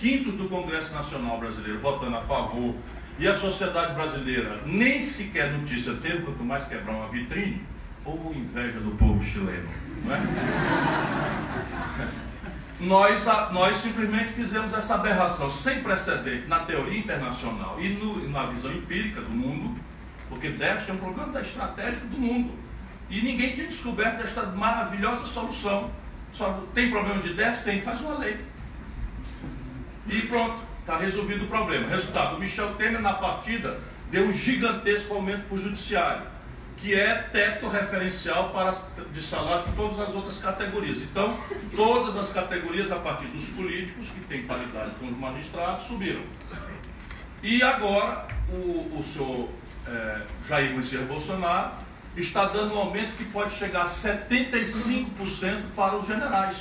quintos do Congresso Nacional Brasileiro votando a favor e a sociedade brasileira nem sequer notícia teve, quanto mais quebrar uma vitrine, ou inveja do povo chileno, é? nós, nós simplesmente fizemos essa aberração sem precedente na teoria internacional e no, na visão empírica do mundo, porque déficit é um problema estratégico do mundo. E ninguém tinha descoberto esta maravilhosa solução. Só tem problema de déficit? Tem, faz uma lei. E pronto, está resolvido o problema. Resultado, o Michel Temer na partida deu um gigantesco aumento para o judiciário, que é teto referencial para, de salário de todas as outras categorias. Então, todas as categorias, a partir dos políticos, que têm paridade com os magistrados, subiram. E agora, o, o senhor é, Jair Messias Bolsonaro está dando um aumento que pode chegar a 75% para os generais,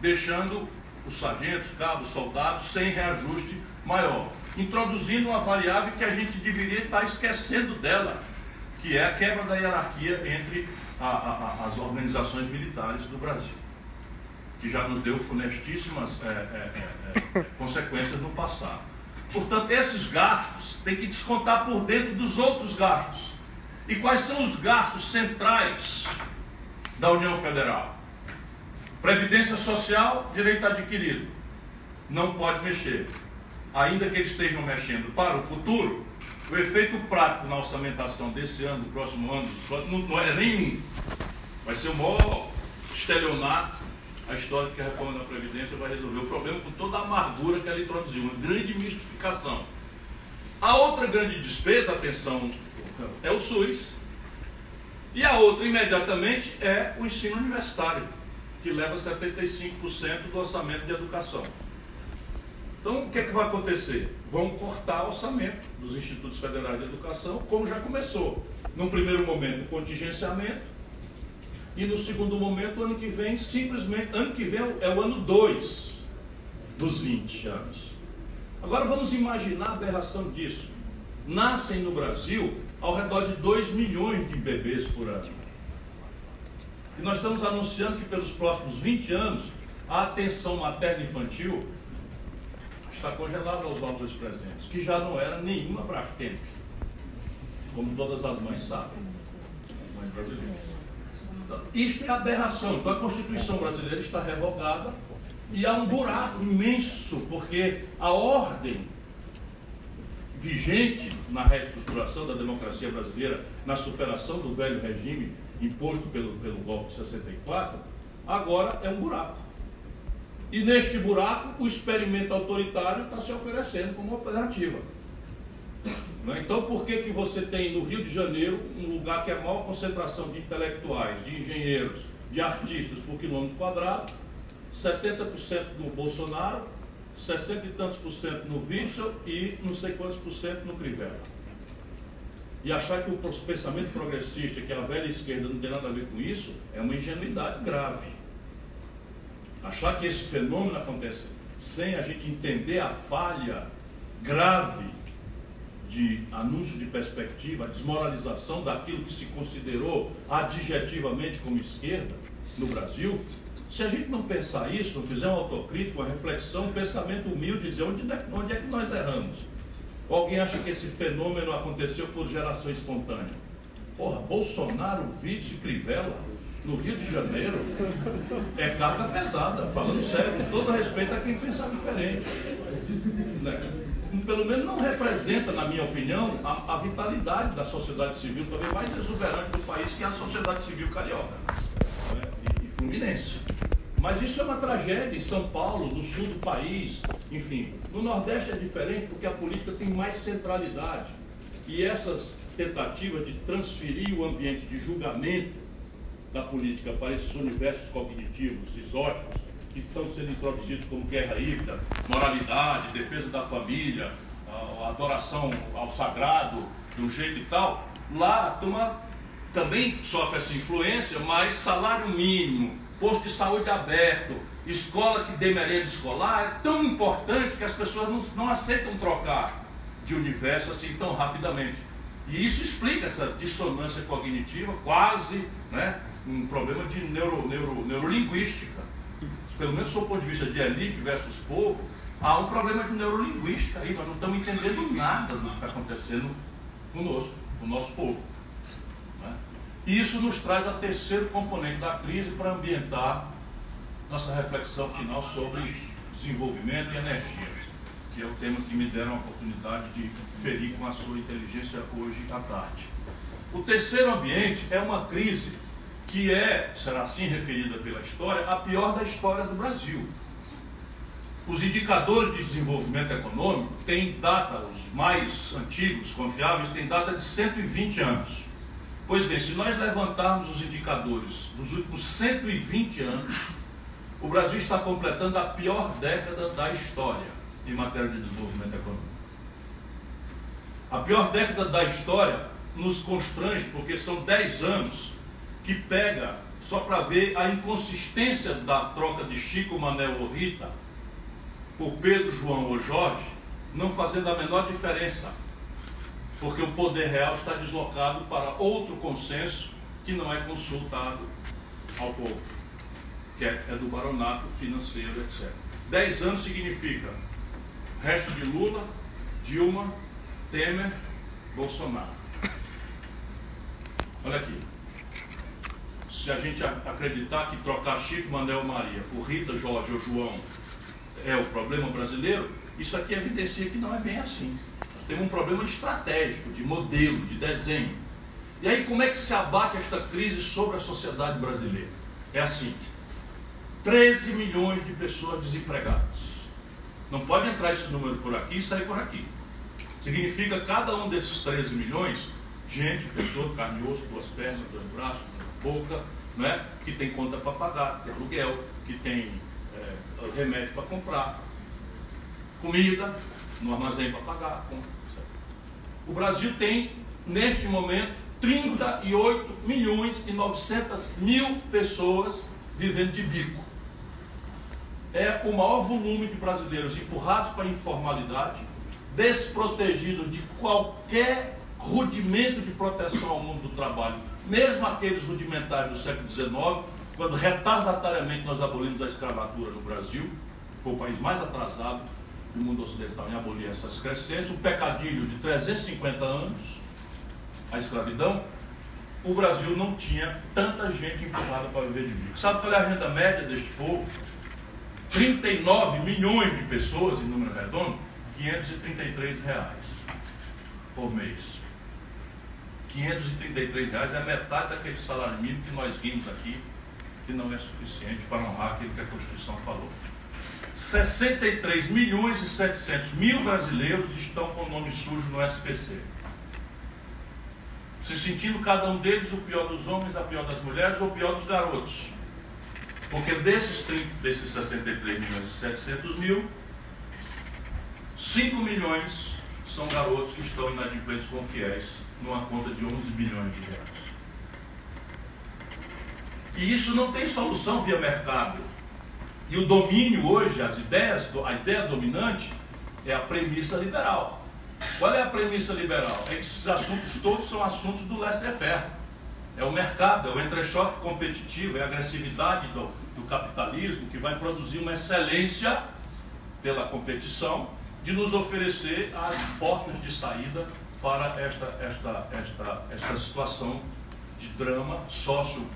deixando os sargentos, cabos, soldados sem reajuste maior, introduzindo uma variável que a gente deveria estar esquecendo dela, que é a quebra da hierarquia entre a, a, as organizações militares do Brasil, que já nos deu funestíssimas é, é, é, consequências no passado. Portanto, esses gastos tem que descontar por dentro dos outros gastos. E quais são os gastos centrais da União Federal? Previdência Social, direito adquirido. Não pode mexer. Ainda que eles estejam mexendo para o futuro, o efeito prático na orçamentação desse ano, do próximo ano, não, é nenhum. Vai ser o maior estelionato a história que a reforma da Previdência vai resolver o problema com toda a amargura que ela introduziu, uma grande mistificação. A outra grande despesa, atenção, é o SUS. E a outra, imediatamente, é o ensino universitário, que leva 75% do orçamento de educação. Então, o que, é que vai acontecer? Vão cortar o orçamento dos institutos federais de educação, como já começou. Num primeiro momento, o contingenciamento, e no segundo momento, ano que vem, simplesmente, ano que vem é o ano 2 dos 20 anos. Agora vamos imaginar a aberração disso. Nascem no Brasil ao redor de 2 milhões de bebês por ano. E nós estamos anunciando que pelos próximos 20 anos a atenção materna infantil está congelada aos valores presentes, que já não era nenhuma Brastemp, como todas as mães sabem, as mães brasileiras. Isto é aberração. Então a Constituição brasileira está revogada e há um buraco imenso, porque a ordem vigente na reestruturação da democracia brasileira, na superação do velho regime imposto pelo, pelo golpe de 64, agora é um buraco. E neste buraco, o experimento autoritário está se oferecendo como alternativa. Né? Então, por que, que você tem no Rio de Janeiro um lugar que é a maior concentração de intelectuais, de engenheiros, de artistas por quilômetro quadrado, 70% no Bolsonaro, 60 e tantos por cento no Witzel e não sei quantos por cento no Crivella. E achar que o pensamento progressista, que a velha esquerda não tem nada a ver com isso, é uma ingenuidade grave. Achar que esse fenômeno acontece sem a gente entender a falha grave de anúncio de perspectiva, a desmoralização daquilo que se considerou adjetivamente como esquerda no Brasil, se a gente não pensar isso, não fizer uma autocrítica, uma reflexão, um pensamento humilde, dizer onde é, onde é que nós erramos? Alguém acha que esse fenômeno aconteceu por geração espontânea? Porra, Bolsonaro, Vítor Crivella, no Rio de Janeiro, é carga pesada, falando sério, com todo respeito a quem pensa diferente. Né? pelo menos não representa, na minha opinião, a, a, vitalidade da sociedade civil, também mais exuberante do país, que é a sociedade civil carioca né? e, e fluminense. Mas isso é uma tragédia em São Paulo, no sul do país, enfim. No Nordeste é diferente porque a política tem mais centralidade. E essas tentativas de transferir o ambiente de julgamento da política para esses universos cognitivos exóticos que estão sendo introduzidos como guerra híbrida, moralidade, defesa da família, adoração ao sagrado, de um jeito e tal, lá a turma também sofre essa influência, mas salário mínimo, posto de saúde aberto, escola que dê merenda escolar, é tão importante que as pessoas não, não aceitam trocar de universo assim tão rapidamente. E isso explica essa dissonância cognitiva, quase né, um problema de neuro, neuro, neurolinguística pelo menos do ponto de vista de elite versus povo, há um problema de neurolinguística aí, nós não estamos entendendo nada do que está acontecendo conosco, com o nosso povo. Isso nos traz a terceiro componente da crise para ambientar nossa reflexão final sobre desenvolvimento e energia, que é o tema que me deram a oportunidade de ferir com a sua inteligência hoje à tarde. O terceiro ambiente é uma crise que é, será assim referida pela história, a pior da história do Brasil. Os indicadores de desenvolvimento econômico têm data, os mais antigos, confiáveis, têm data de 120 anos. Pois bem, se nós levantarmos os indicadores dos últimos 120 anos, o Brasil está completando a pior década da história em matéria de desenvolvimento econômico. A pior década da história nos constrange, porque são 10 anos que pega só para ver a inconsistência da troca de Chico, Manel ou Rita por Pedro, João ou Jorge, não fazendo a menor diferença, porque o poder real está deslocado para outro consenso que não é consultado ao povo, que é, é do baronato financeiro, etc. Dez anos significa resto de Lula, Dilma, Temer, Bolsonaro. Olha aqui. Se a gente acreditar que trocar Chico, Manel, Maria por Rita, Jorge ou João é o problema brasileiro, isso aqui evidencia que não é bem assim. Temos um problema estratégico, de modelo, de desenho. E aí, como é que se abate esta crise sobre a sociedade brasileira? É assim: 13 milhões de pessoas desempregadas. Não pode entrar esse número por aqui e sair por aqui. Significa cada um desses 13 milhões, gente, pessoa, carne e osso, duas pernas, dois braços, boca, né, que tem conta para pagar, tem aluguel, que tem remédio para comprar, comida no armazém para pagar. O Brasil tem, neste momento, 38 milhões e 900 mil pessoas vivendo de bico. É o maior volume de brasileiros empurrados para a informalidade, desprotegidos de qualquer rudimento de proteção ao mundo do trabalho, mesmo aqueles rudimentares do século XIX, quando retardatariamente nós abolimos a escravatura no Brasil, foi o país mais atrasado do mundo ocidental em abolir essas crescências, um pecadilho de 350 anos, a escravidão, o Brasil não tinha tanta gente empurrada para viver de bico. Sabe qual é a renda média deste povo? 39 milhões de pessoas, em número redondo, 533 reais por mês. 533 reais é metade daquele salário mínimo que nós vimos aqui que não é suficiente para honrar aquilo que a Constituição falou. 63 milhões e 700 mil brasileiros estão com o nome sujo no SPC. Se sentindo cada um deles o pior dos homens, a pior das mulheres ou o pior dos garotos. Porque desses, 30, desses 63 milhões e 700 mil, 5 milhões são garotos que estão inadimplentes com fiéis numa conta de 11 bilhões de reais. E isso não tem solução via mercado. E o domínio hoje, as ideias, a ideia dominante é a premissa liberal. Qual é a premissa liberal? É que esses assuntos todos são assuntos do laissez-faire. É o mercado, é o entrechoque competitivo, é a agressividade do, do capitalismo que vai produzir uma excelência pela competição de nos oferecer as portas de saída para esta, esta, esta, esta situação de drama sócio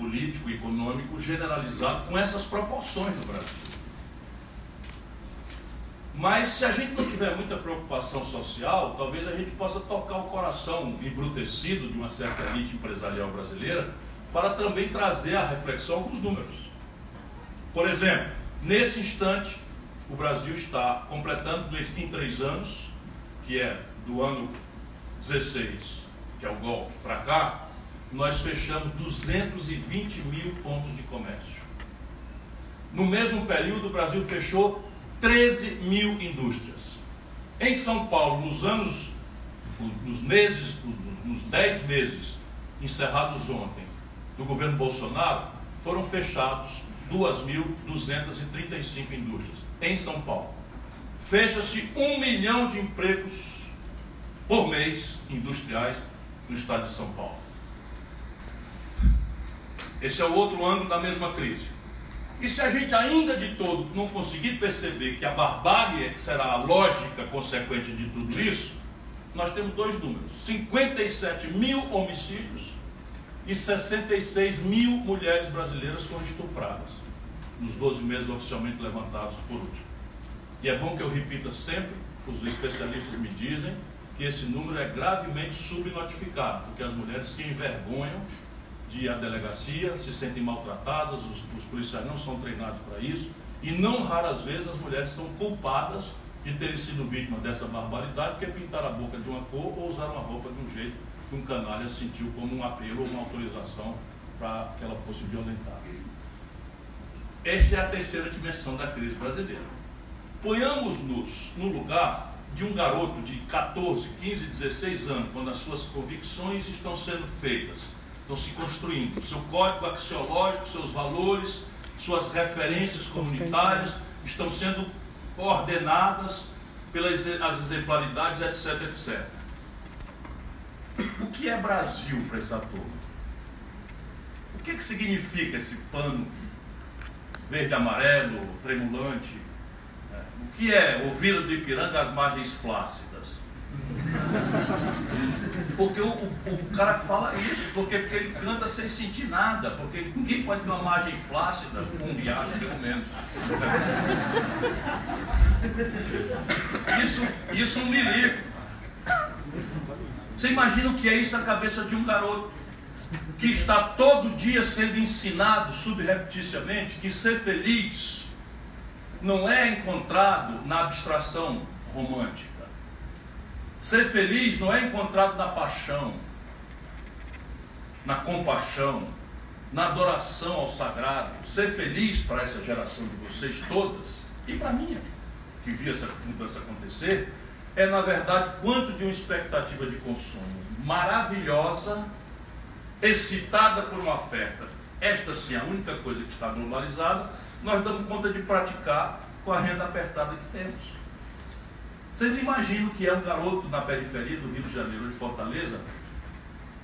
político e econômico generalizado com essas proporções no Brasil. Mas se a gente não tiver muita preocupação social, talvez a gente possa tocar o coração embrutecido de uma certa elite empresarial brasileira para também trazer a reflexão alguns números. Por exemplo, nesse instante, o Brasil está completando em três anos, que é do ano 16, que é o golpe, para cá, nós fechamos 220 mil pontos de comércio. No mesmo período, o Brasil fechou 13 mil indústrias. Em São Paulo, nos anos, nos meses, nos 10 meses encerrados ontem do governo Bolsonaro, foram fechados 2.235 indústrias em São Paulo. Fecha-se um milhão de empregos por mês industriais no estado de São Paulo. Esse é o outro ângulo da mesma crise. E se a gente ainda de todo não conseguir perceber que a barbárie é que será a lógica consequente de tudo isso, nós temos dois números: 57 mil homicídios e 66 mil mulheres brasileiras foram estupradas nos 12 meses oficialmente levantados por último. E é bom que eu repita sempre, os especialistas me dizem, que esse número é gravemente subnotificado, porque as mulheres se envergonham de à delegacia, se sentem maltratadas, os, os policiais não são treinados para isso, e não raras vezes as mulheres são culpadas de terem sido vítimas dessa barbaridade, porque pintaram a boca de uma cor ou usaram a roupa de um jeito que um canalha sentiu como um apelo ou uma autorização para que ela fosse violentada. Esta é a terceira dimensão da crise brasileira. Ponhamos-nos no lugar de um garoto de 14, 15, 16 anos, quando as suas convicções estão sendo feitas, estão se construindo, seu código axiológico, seus valores, suas referências comunitárias estão sendo ordenadas pelas as exemplaridades, etc, etc. O que é Brasil para essa turma? O que, que significa esse pano verde amarelo, tremulante? O que é ouvir do Ipiranga as margens flácidas? Porque o, o, o, cara fala isso, porque, porque ele canta sem sentir nada, porque ninguém pode ter uma margem flácida um riacho, pelo menos. Isso, isso um milico. Você imagina o que é isso na cabeça de um garoto que está todo dia sendo ensinado subrepticiamente que ser feliz não é encontrado na abstração romântica. Ser feliz não é encontrado na paixão, na compaixão, na adoração ao sagrado. Ser feliz para essa geração de vocês todas, e para mim, que vi essa mudança acontecer, é na verdade quanto de uma expectativa de consumo maravilhosa, excitada por uma oferta. Esta sim é a única coisa que está globalizada, nós damos conta de praticar com a renda apertada que temos. Vocês imaginam que é um garoto na periferia do Rio de Janeiro, de Fortaleza,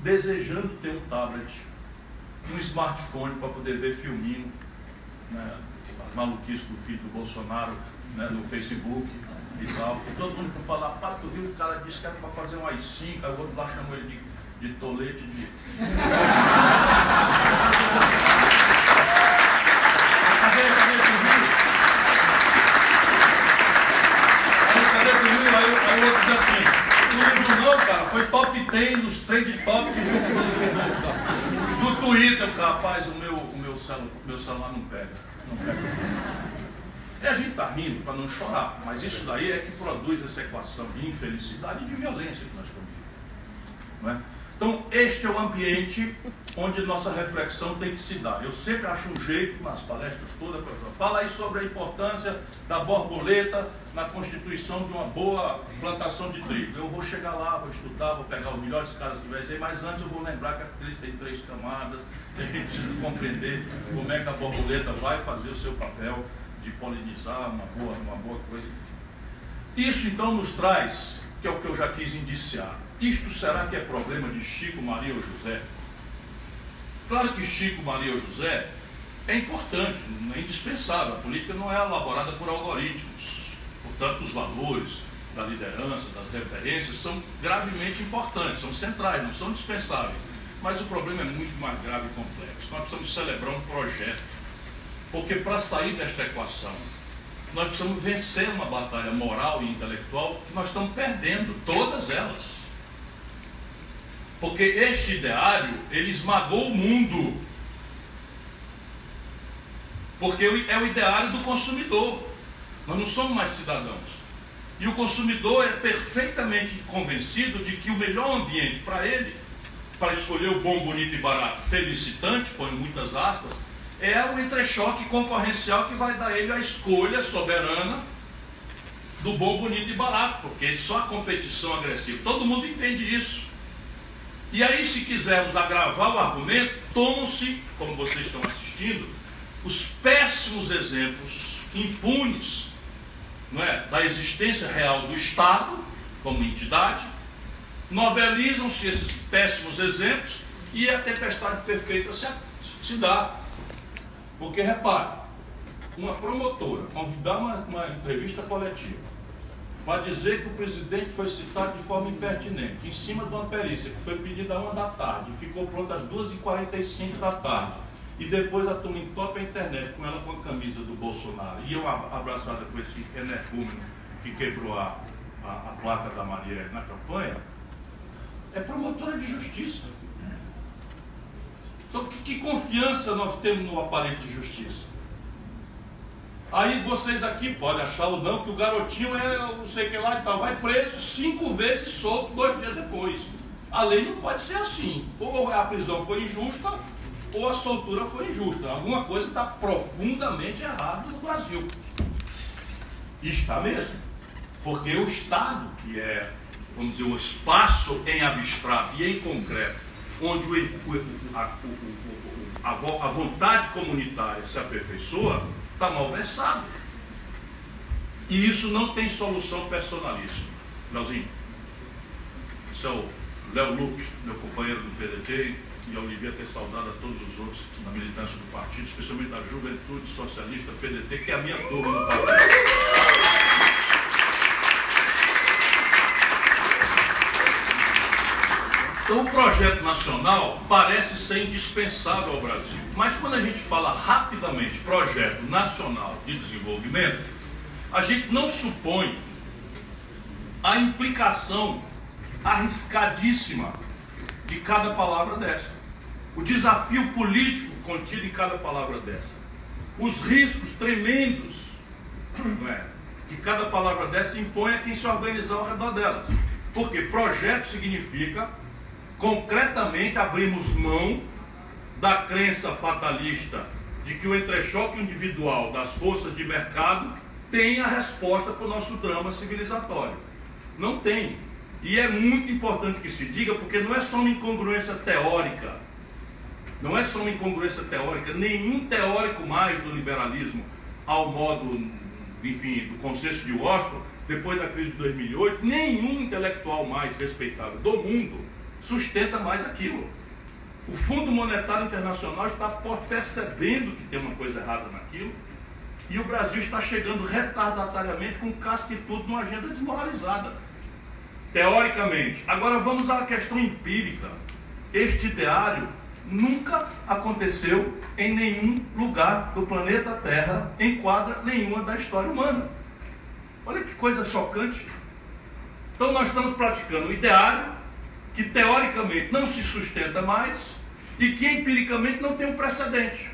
desejando ter um tablet, um smartphone para poder ver filminho, né, as maluquices do filho do Bolsonaro né, no Facebook e tal. Todo mundo fala, pá, tu viu, o cara disse que era para fazer um AI-5, aí o outro lá chamou ele de, de tolete de. Aí o outro diz assim, não não, cara, foi top 10 dos trend top do, Twitter, rapaz, o meu, o meu, celular, meu celular não pega. Não pega. E a gente está rindo para não chorar, mas isso daí é que produz essa equação de infelicidade e de violência que nós estamos. Não é? Então, este é o ambiente onde nossa reflexão tem que se dar. Eu sempre acho um jeito, nas palestras todas, para falar aí sobre a importância da borboleta na constituição de uma boa plantação de trigo. Eu vou chegar lá, vou estudar, vou pegar os melhores caras que aí, mas antes eu vou lembrar que a crise tem três camadas, que a gente precisa compreender como é que a borboleta vai fazer o seu papel de polinizar uma boa, uma boa coisa. Isso então nos traz, que é o que eu já quis indiciar, isto será que é problema de Chico, Maria ou José? Claro que Chico, Maria ou José é importante, é indispensável. A política não é elaborada por algoritmos. Portanto, os valores da liderança, das referências, são gravemente importantes, são centrais, não são dispensáveis. Mas o problema é muito mais grave e complexo. Nós precisamos celebrar um projeto. Porque para sair desta equação, nós precisamos vencer uma batalha moral e intelectual que nós estamos perdendo, todas elas. Porque este ideário, ele esmagou o mundo. Porque é o ideário do consumidor. Nós não somos mais cidadãos. E o consumidor é perfeitamente convencido de que o melhor ambiente para ele, para escolher o bom, bonito e barato, felicitante, põe muitas aspas, é o entrechoque concorrencial que vai dar ele a escolha soberana do bom, bonito e barato, porque só a competição agressiva. Todo mundo entende isso. E aí, se quisermos agravar o argumento, tomam-se, como vocês estão assistindo, os péssimos exemplos impunes não é, da existência real do Estado como entidade, novelizam-se esses péssimos exemplos e a tempestade perfeita se, se dá. Porque, repare, uma promotora convidar uma, uma entrevista coletiva para dizer que o presidente foi citado de forma impertinente, em cima de uma perícia que foi pedida a uma da tarde, ficou pronta às 2h45 da tarde, e depois a turma entope a internet com ela com a camisa do Bolsonaro, e eu abraçada com esse energúmeno que quebrou a, a, a placa da Maria na campanha, é promotora de justiça. Então, que, que confiança nós temos no aparelho de justiça? Aí vocês aqui podem achar ou não que o garotinho é não sei o que lá e tal, vai preso cinco vezes solto dois dias depois. A lei não pode ser assim. Ou a prisão foi injusta, ou a soltura foi injusta. Alguma coisa está profundamente errada no Brasil. Está mesmo. Porque o Estado, que é, vamos dizer, um espaço em abstrato e em concreto, onde o, a, a, a vontade comunitária se aperfeiçoa, está mal versado. E isso não tem solução personalíssima. Leozinho, esse é o Léo Lupe, meu companheiro do PDT, e a Olivia ter saudado a todos os outros na militância do partido, especialmente da Juventude Socialista PDT, que é a minha turma no partido. Então, o projeto nacional parece ser indispensável ao Brasil. Mas quando a gente fala rapidamente projeto nacional de desenvolvimento, a gente não supõe a implicação arriscadíssima de cada palavra dessa. O desafio político contido em cada palavra dessa. Os riscos tremendos é, que cada palavra dessa impõe a quem se organizar ao redor delas. Porque projeto significa concretamente abrimos mão da crença fatalista de que o entrechoque individual das forças de mercado tem a resposta para o nosso drama civilizatório. Não tem. E é muito importante que se diga, porque não é só uma incongruência teórica. Não é só uma incongruência teórica. Nenhum teórico mais do liberalismo, ao modo, enfim, do consenso de Washington, depois da crise de 2008, nenhum intelectual mais respeitável do mundo sustenta mais aquilo. O Fundo Monetário Internacional está percebendo que tem uma coisa errada naquilo e o Brasil está chegando retardatariamente com casca e tudo numa agenda desmoralizada. Teoricamente. Agora vamos à questão empírica. Este ideário nunca aconteceu em nenhum lugar do planeta Terra, em quadra nenhuma da história humana. Olha que coisa chocante. Então nós estamos praticando o ideário que teoricamente não se sustenta mais e que empiricamente não tem um precedente.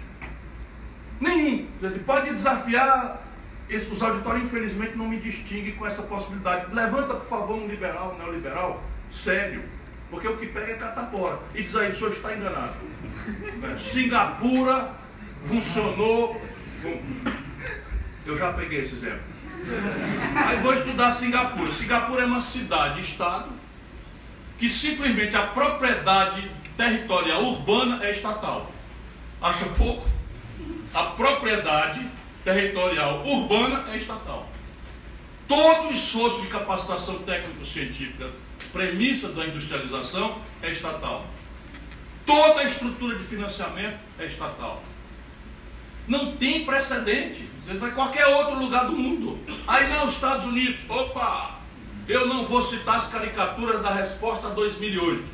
Nenhum. Pode desafiar. os auditórios, infelizmente, não me distinguem com essa possibilidade. Levanta, por favor, um liberal, um neoliberal, sério. Porque o que pega é catapora. E diz aí, o senhor está enganado. É, Singapura funcionou. Eu já peguei esse exemplo. Aí vou estudar Singapura. Singapura é uma cidade-estado que simplesmente a propriedade territorial urbana é estatal. Acha pouco? A propriedade territorial urbana é estatal. Todo o esforço de capacitação técnico-científica, premissa da industrialização, é estatal. Toda a estrutura de financiamento é estatal. Não tem precedente. Você vai em qualquer outro lugar do mundo. Aí não, Estados Unidos, opa, eu não vou citar as caricaturas da resposta 2008,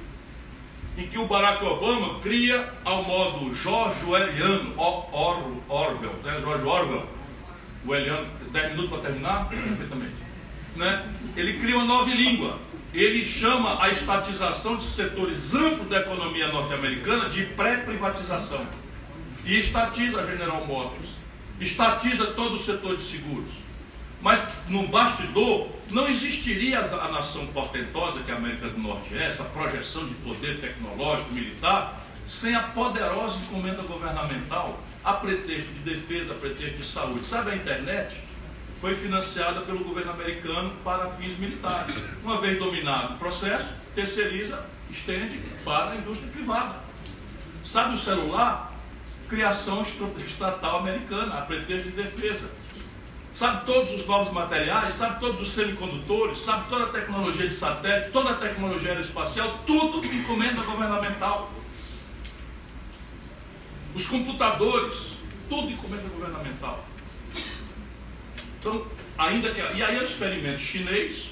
em que o Barack Obama cria, ao modo George Orwelliano, Or, Orwell, né? George Orwell, o Eliano, 10 minutos para terminar? Perfeitamente. Né? Ele cria uma nova língua. Ele chama a estatização de setores amplos da economia norte-americana de pré-privatização. E estatiza a General Motors. Estatiza todo o setor de seguros mas no bastidor não existiria a nação portentosa que a América do Norte é, essa projeção de poder tecnológico, militar, sem a poderosa encomenda governamental a pretexto de defesa, a pretexto de saúde. Sabe a internet? Foi financiada pelo governo americano para fins militares. Uma vez dominado o processo, terceiriza, estende para a indústria privada. Sabe o celular? Criação estatal americana, a pretexto de defesa sabe todos os novos materiais, sabe todos os semicondutores, sabe toda a tecnologia de satélite, toda a tecnologia aeroespacial, tudo que encomenda governamental. Os computadores, tudo encomenda governamental. Então, ainda que. E aí o experimento chinês,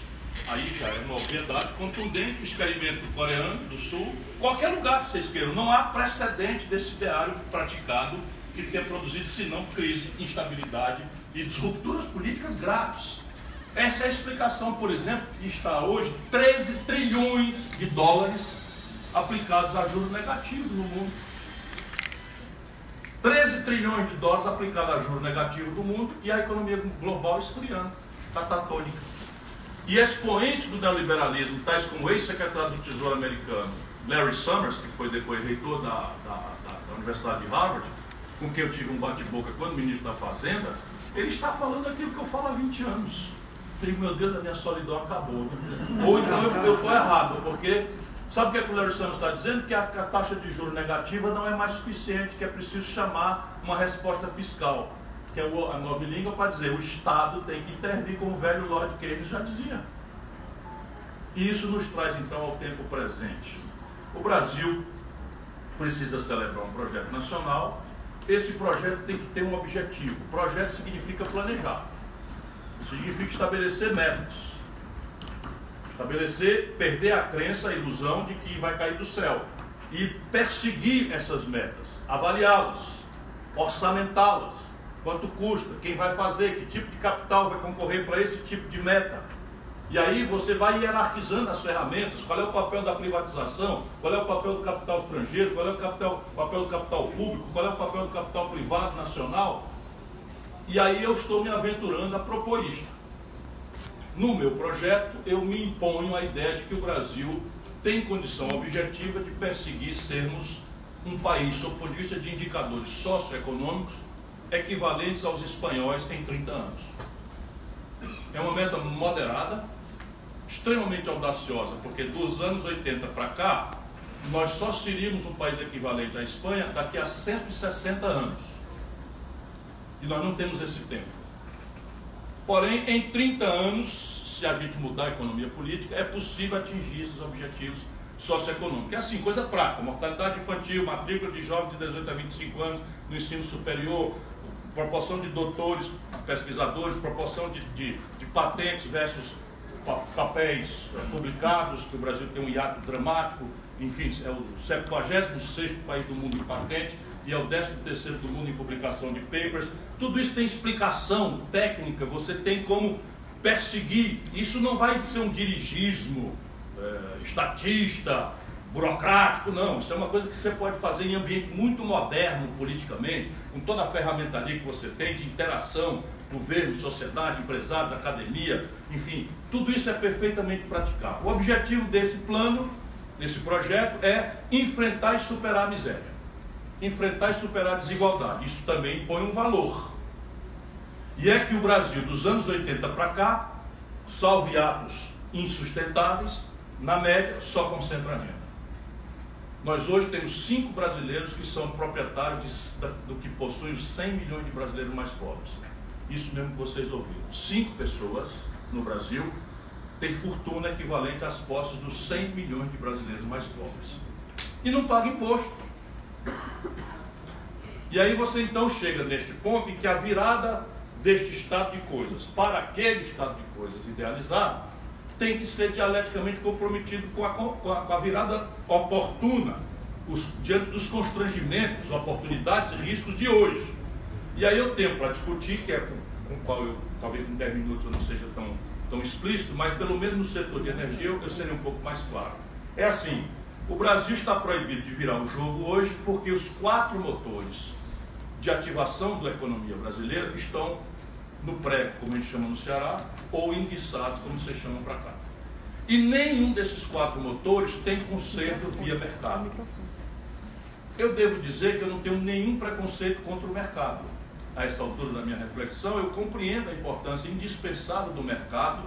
aí já é uma obviedade contundente, o experimento coreano do sul, qualquer lugar que vocês queiram, não há precedente desse ideário praticado que tenha produzido, senão crise, instabilidade e disrupturas políticas graves. Essa é a explicação, por exemplo, que está hoje 13 trilhões de dólares aplicados a juros negativos no mundo. 13 trilhões de dólares aplicados a juros negativos no mundo e a economia global esfriando, catatônica. E expoentes do neoliberalismo, tais como o ex-secretário do Tesouro americano, Larry Summers, que foi depois reitor da, da, da Universidade de Harvard, com quem eu tive um bate-boca quando ministro da Fazenda, ele está falando aquilo que eu falo há 20 anos. Eu digo, meu Deus, a minha solidão acabou. Ou então eu estou errado, porque sabe o que, é que o Larry Summers está dizendo? Que a, a taxa de juros negativa não é mais suficiente, que é preciso chamar uma resposta fiscal, que é a nova língua para dizer o Estado tem que intervir, como o velho Lord Keynes já dizia. E isso nos traz então ao tempo presente. O Brasil precisa celebrar um projeto nacional esse projeto tem que ter um objetivo. Projeto significa planejar. Significa estabelecer metas. Estabelecer, perder a crença, a ilusão de que vai cair do céu. E perseguir essas metas, avaliá-las, orçamentá-las. Quanto custa, quem vai fazer, que tipo de capital vai concorrer para esse tipo de meta e aí você vai hierarquizando as ferramentas, qual é o papel da privatização, qual é o papel do capital estrangeiro, qual é o capital, papel do capital público, qual é o papel do capital privado nacional. E aí eu estou me aventurando a propor isto. No meu projeto, eu me imponho a ideia de que o Brasil tem condição objetiva de perseguir sermos um país, sob o ponto de vista de indicadores socioeconômicos, equivalentes aos espanhóis em 30 anos. É uma meta moderada, extremamente audaciosa, porque dos anos 80 para cá, nós só seríamos um país equivalente à Espanha daqui a 160 anos. E nós não temos esse tempo. Porém, em 30 anos, se a gente mudar a economia política, é possível atingir esses objetivos socioeconômicos. É assim, coisa prática, mortalidade infantil, matrícula de jovens de 18 a 25 anos no ensino superior, proporção de doutores, pesquisadores, proporção de, de, de patentes versus papéis eh, publicados, que o Brasil tem um hiato dramático, enfim, é o 76 país do mundo em patente e é o 13 do mundo em publicação de papers. Tudo isso tem explicação técnica, você tem como perseguir. Isso não vai ser um dirigismo é, estatista, burocrático, não. Isso é uma coisa que você pode fazer em ambiente muito moderno politicamente, com toda a ferramentaria que você tem de interação governo, sociedade, empresários, academia, enfim, tudo isso é perfeitamente praticável. O objetivo desse plano, desse projeto, é enfrentar e superar a miséria. Enfrentar e superar a desigualdade. Isso também impõe um valor. E é que o Brasil, dos anos 80 para cá, salve atos insustentáveis, na média só concentra renda. Nós hoje temos cinco brasileiros que são proprietários de, do que possuem os 100 milhões de brasileiros mais pobres. Isso mesmo que vocês ouviram. Cinco pessoas no Brasil têm fortuna equivalente às posses dos 100 milhões de brasileiros mais pobres. E não pagam imposto. E aí você então chega neste ponto em que a virada deste estado de coisas para aquele estado de coisas idealizado tem que ser dialeticamente comprometido com a, com a, com a virada oportuna, os, diante dos constrangimentos, oportunidades e riscos de hoje. E aí eu tenho para discutir, que é com, o qual eu, talvez em 10 minutos eu não seja tão, tão explícito, mas pelo menos no setor de energia eu, eu seria um pouco mais claro. É assim, o Brasil está proibido de virar o jogo hoje porque os quatro motores de ativação da economia brasileira estão no pré, como a gente chama no Ceará, ou enguiçados, como vocês chamam para cá. E nenhum desses quatro motores tem conserto via mercado. Eu devo dizer que eu não tenho nenhum preconceito contra o mercado a essa altura da minha reflexão, eu compreendo a importância indispensável do mercado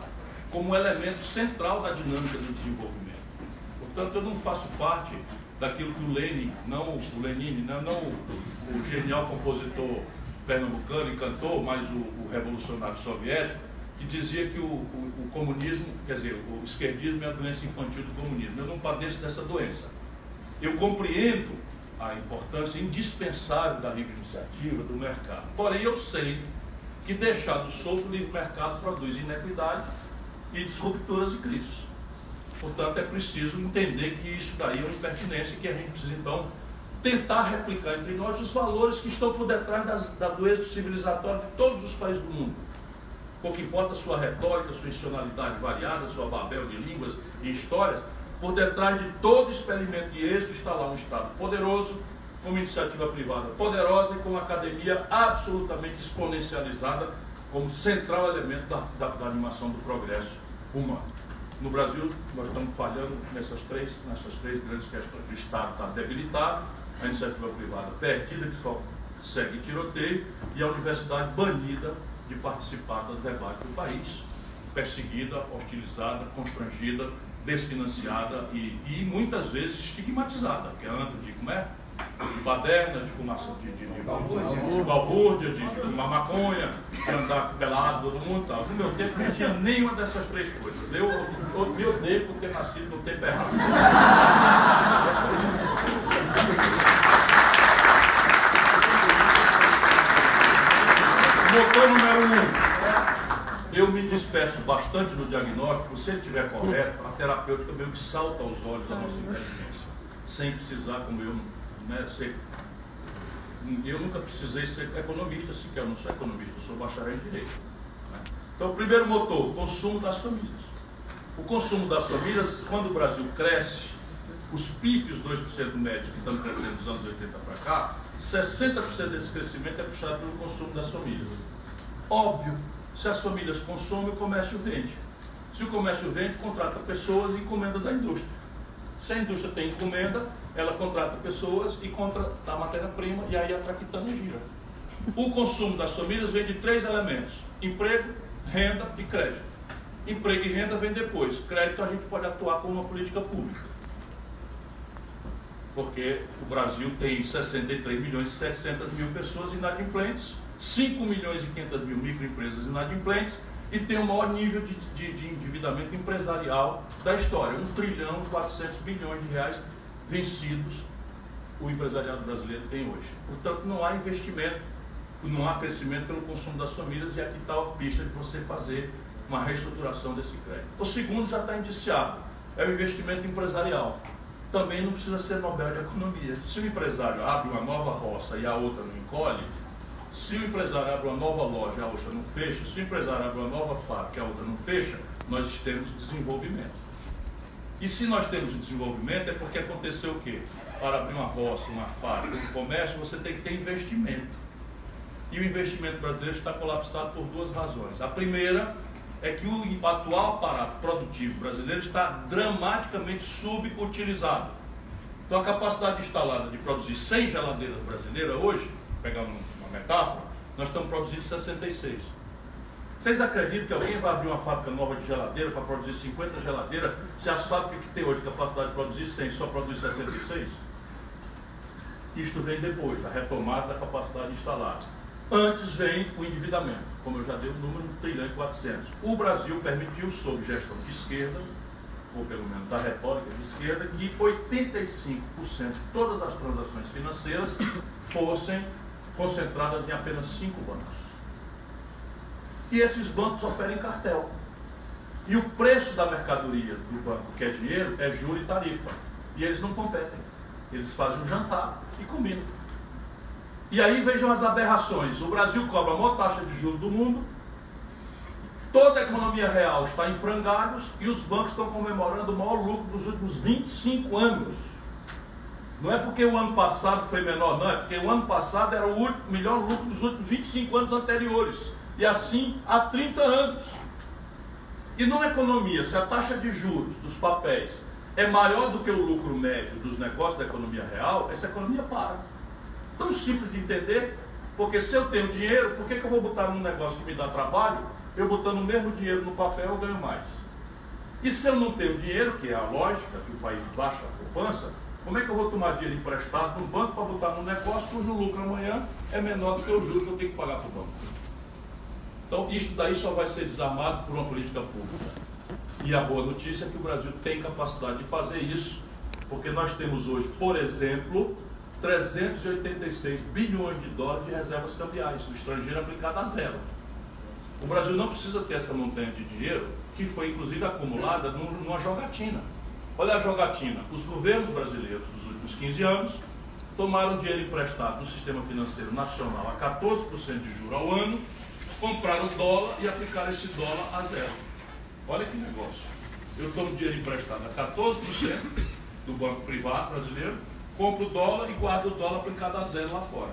como elemento central da dinâmica do desenvolvimento. Portanto, eu não faço parte daquilo que o Lenin, não o Lenin, não, não o, o, genial compositor pernambucano e cantor, mas o, o revolucionário soviético, que dizia que o, o, comunismo, quer dizer, o esquerdismo é a doença infantil do comunismo. Eu não padeço dessa doença. Eu compreendo a importância indispensável da livre iniciativa, do mercado. Porém, eu sei que deixado solto o livre mercado produz inequidade e disrupturas e crises. Portanto, é preciso entender que isso daí é uma impertinência e que a gente precisa, então, tentar replicar entre nós os valores que estão por detrás das, da, do êxito civilizatório de todos os países do mundo. Pouco importa a sua retórica, sua institucionalidade variada, sua babel de línguas e histórias, por detrás de todo experimento de êxito está lá um Estado poderoso, com uma iniciativa privada poderosa e com uma academia absolutamente exponencializada como central elemento da, da, da animação do progresso humano. No Brasil, nós estamos falhando nessas três, nessas três grandes questões. O Estado está debilitado, a iniciativa privada perdida, que só segue tiroteio, e a universidade banida de participar dos debates do país, perseguida, hostilizada, constrangida, desfinanciada e, e muitas vezes estigmatizada, porque anda de como é? De baderna, de fumaça, de, de, de, balbúrdia, de, de fumar maconha, de andar pelado todo mundo tal. No meu tempo não tinha nenhuma dessas três coisas. Eu, eu me odeio por ter nascido no tempo errado. Motor número despeço bastante no diagnóstico. Se ele estiver correto, a terapêutica meio que salta aos olhos da nossa inteligência. Sem precisar, como eu, né, ser. Eu nunca precisei ser economista sequer. Eu não sou economista, eu sou bacharel em direito. Né? Então, o primeiro motor, consumo das famílias. O consumo das famílias, quando o Brasil cresce, os pífios 2% médios que estão crescendo dos anos 80 para cá, 60% desse crescimento é puxado pelo consumo das famílias. Óbvio, se as famílias consomem, o comércio vende. Se o comércio vende, contrata pessoas e encomenda da indústria. Se a indústria tem encomenda, ela contrata pessoas e compra a matéria-prima e aí a traquitana gira. O consumo das famílias vem de três elementos: emprego, renda e crédito. Emprego e renda vem depois. Crédito a gente pode atuar como uma política pública porque o Brasil tem 63 milhões e 700 mil pessoas inadimplentes, 5 milhões e 500 mil microempresas inadimplentes e tem o maior nível de, de, de endividamento empresarial da história, 1 trilhão e 400 bilhões de reais vencidos o empresariado brasileiro tem hoje. Portanto, não há investimento, não há crescimento pelo consumo das famílias e aqui está a pista de você fazer uma reestruturação desse crédito. O segundo já está indiciado, é o investimento empresarial também não precisa ser Nobel de Economia. Se o empresário abre uma nova roça e a outra não encolhe, se o empresário abre uma nova loja a outra não fecha, se o empresário abre uma nova fábrica a outra não fecha, nós temos desenvolvimento. E se nós temos desenvolvimento é porque aconteceu o quê? Para abrir uma roça, uma fábrica, um comércio, você tem que ter investimento. E o investimento brasileiro está colapsado por duas razões. A primeira é que o atual aparato produtivo brasileiro está dramaticamente subutilizado. Então a capacidade instalada de produzir 100 geladeiras brasileiras hoje, pegando uma metáfora, nós estamos produzindo 66. Vocês acreditam que alguém vai abrir uma fábrica nova de geladeira para produzir 50 geladeiras, se as fábricas que tem hoje capacidade de produzir 100 só produz 66? Isto vem depois, a retomada da capacidade instalada. Antes vem o endividamento, como eu já dei o número, 1 trilhão e 400. O Brasil permitiu, sob gestão de esquerda, ou pelo menos da retórica de esquerda, que 85% de todas as transações financeiras fossem concentradas em apenas cinco bancos. E esses bancos operam em cartel. E o preço da mercadoria do banco, que é dinheiro, é juro e tarifa. E eles não competem. Eles fazem um jantar e combinam. E aí vejam as aberrações. O Brasil cobra a maior taxa de juros do mundo, toda a economia real está em frangalhos e os bancos estão comemorando o maior lucro dos últimos 25 anos. Não é porque o ano passado foi menor, não, é porque o ano passado era o melhor lucro dos últimos 25 anos anteriores. E assim há 30 anos. E numa economia, se a taxa de juros dos papéis é maior do que o lucro médio dos negócios da economia real, essa economia para tão simples de entender, porque se eu tenho dinheiro, por que, que eu vou botar num negócio que me dá trabalho, eu botando o mesmo dinheiro no papel eu ganho mais? E se eu não tenho dinheiro, que é a lógica que o país baixa a poupança, como é que eu vou tomar dinheiro emprestado no banco para botar num negócio cujo lucro amanhã é menor do que o juro que eu tenho que pagar para o banco? Então, isso daí só vai ser desarmado por uma política pública. E a boa notícia é que o Brasil tem capacidade de fazer isso, porque nós temos hoje, por exemplo, 386 bilhões de dólares de reservas cambiais, o estrangeiro aplicado a zero. O Brasil não precisa ter essa montanha de dinheiro que foi inclusive acumulada numa jogatina. Olha a jogatina. Os governos brasileiros dos últimos 15 anos tomaram dinheiro emprestado no sistema financeiro nacional a 14% de juros ao ano, compraram dólar e aplicaram esse dólar a zero. Olha que negócio. Eu tomo dinheiro emprestado a 14% do banco privado brasileiro, compro o dólar e guardo o dólar aplicado a zero lá fora.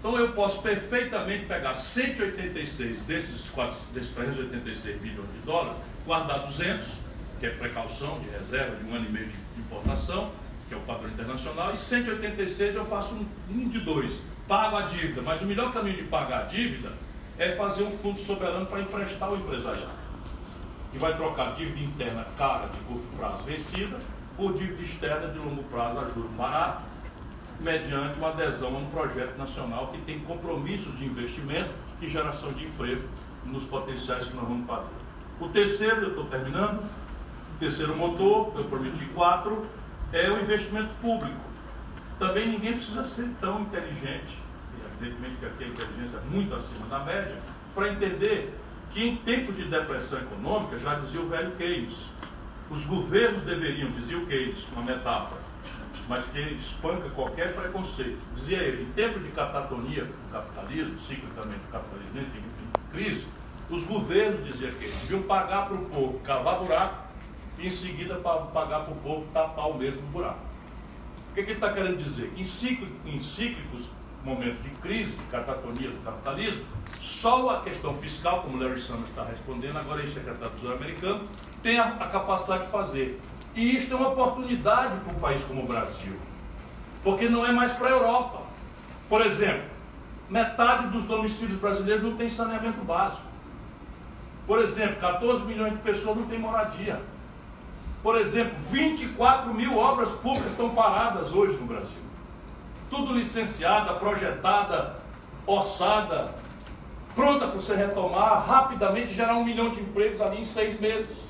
Então eu posso perfeitamente pegar 186 desses, 4, desses 386 bilhões de dólares, guardar 200, que é precaução de reserva de um ano e meio de importação, que é o padrão internacional, e 186 eu faço um, um de dois, pago a dívida. Mas o melhor caminho de pagar a dívida é fazer um fundo soberano para emprestar ao empresariado. E vai trocar dívida interna cara de curto prazo vencida por dívida externa de longo prazo a juros barato, mediante uma adesão a um projeto nacional que tem compromissos de investimento e geração de emprego nos potenciais que nós vamos fazer. O terceiro, eu estou terminando, o terceiro motor, eu prometi quatro, é o investimento público. Também ninguém precisa ser tão inteligente, evidentemente que aqui a inteligência é muito acima da média, para entender que em tempos de depressão econômica, já dizia o velho Keynes, os governos deveriam, dizia o Keynes, uma metáfora, mas que espanca qualquer preconceito. Dizia ele, em tempo de catatonia do capitalismo, ciclicamente o capitalismo em crise, os governos, dizia que deviam pagar para o povo cavar buraco e em seguida pagar para o povo tapar o mesmo buraco. O que, que ele está querendo dizer? Que em, cíclico, em cíclicos momentos de crise, de catatonia do capitalismo, só a questão fiscal, como Larry Summers está respondendo, agora é secretário do Tesouro americano, tem a, a capacidade de fazer. E isso é uma oportunidade para um país como o Brasil, porque não é mais para a Europa. Por exemplo, metade dos domicílios brasileiros não tem saneamento básico. Por exemplo, 14 milhões de pessoas não têm moradia. Por exemplo, 24 mil obras públicas estão paradas hoje no Brasil. Tudo licenciada, projetada, orçada, pronta para você retomar, rapidamente gerar um milhão de empregos ali em seis meses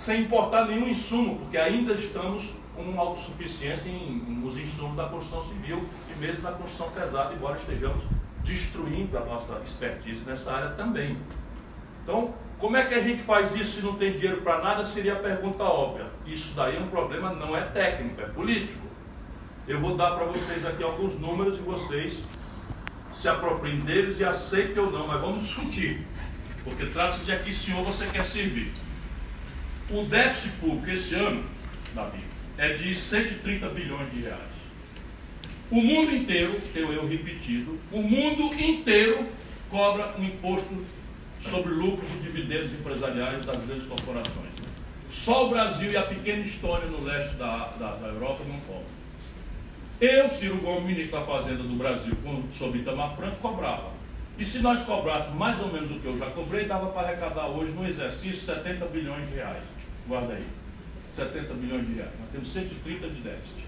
sem importar nenhum insumo, porque ainda estamos com autossuficiência em, nos insumos da construção civil e mesmo na construção pesada, embora estejamos destruindo a nossa expertise nessa área também. Então, como é que a gente faz isso se não tem dinheiro para nada? Seria a pergunta óbvia. Isso daí é um problema, não é técnico, é político. Eu vou dar para vocês aqui alguns números e vocês se apropriem deles e aceitem ou não, mas vamos discutir. Porque trata-se de aqui, senhor, você quer servir. O déficit público esse ano, Davi, é de 130 bilhões de reais. O mundo inteiro, tenho eu repetido, o mundo inteiro cobra um imposto sobre lucros e dividendos empresariais das grandes corporações. Só o Brasil e a pequena Estônia no leste da, da, da Europa não cobram. Eu, Ciro Gomes, ministro da Fazenda do Brasil, sobre Itamar Franco, cobrava. E se nós cobrássemos mais ou menos o que eu já cobrei, dava para arrecadar hoje no exercício 70 bilhões de reais. Guarda aí. 70 bilhões de reais. Nós temos 130 de déficit.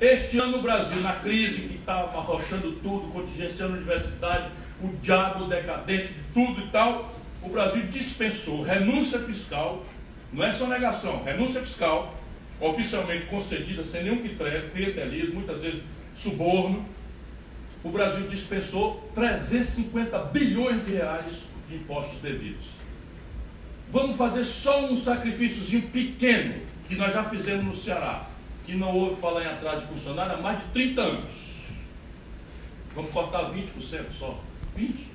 Este ano no Brasil, na crise que está arrochando tudo, contingenciando a universidade, o diabo decadente de tudo e tal, o Brasil dispensou renúncia fiscal, não é só negação, renúncia fiscal, oficialmente concedida sem nenhum clientelismo, muitas vezes suborno. O Brasil dispensou 350 bilhões de reais de impostos devidos. Vamos fazer só um sacrifíciozinho pequeno, que nós já fizemos no Ceará, que não houve falar em atraso de funcionário há mais de 30 anos. Vamos cortar 20% só. 20%.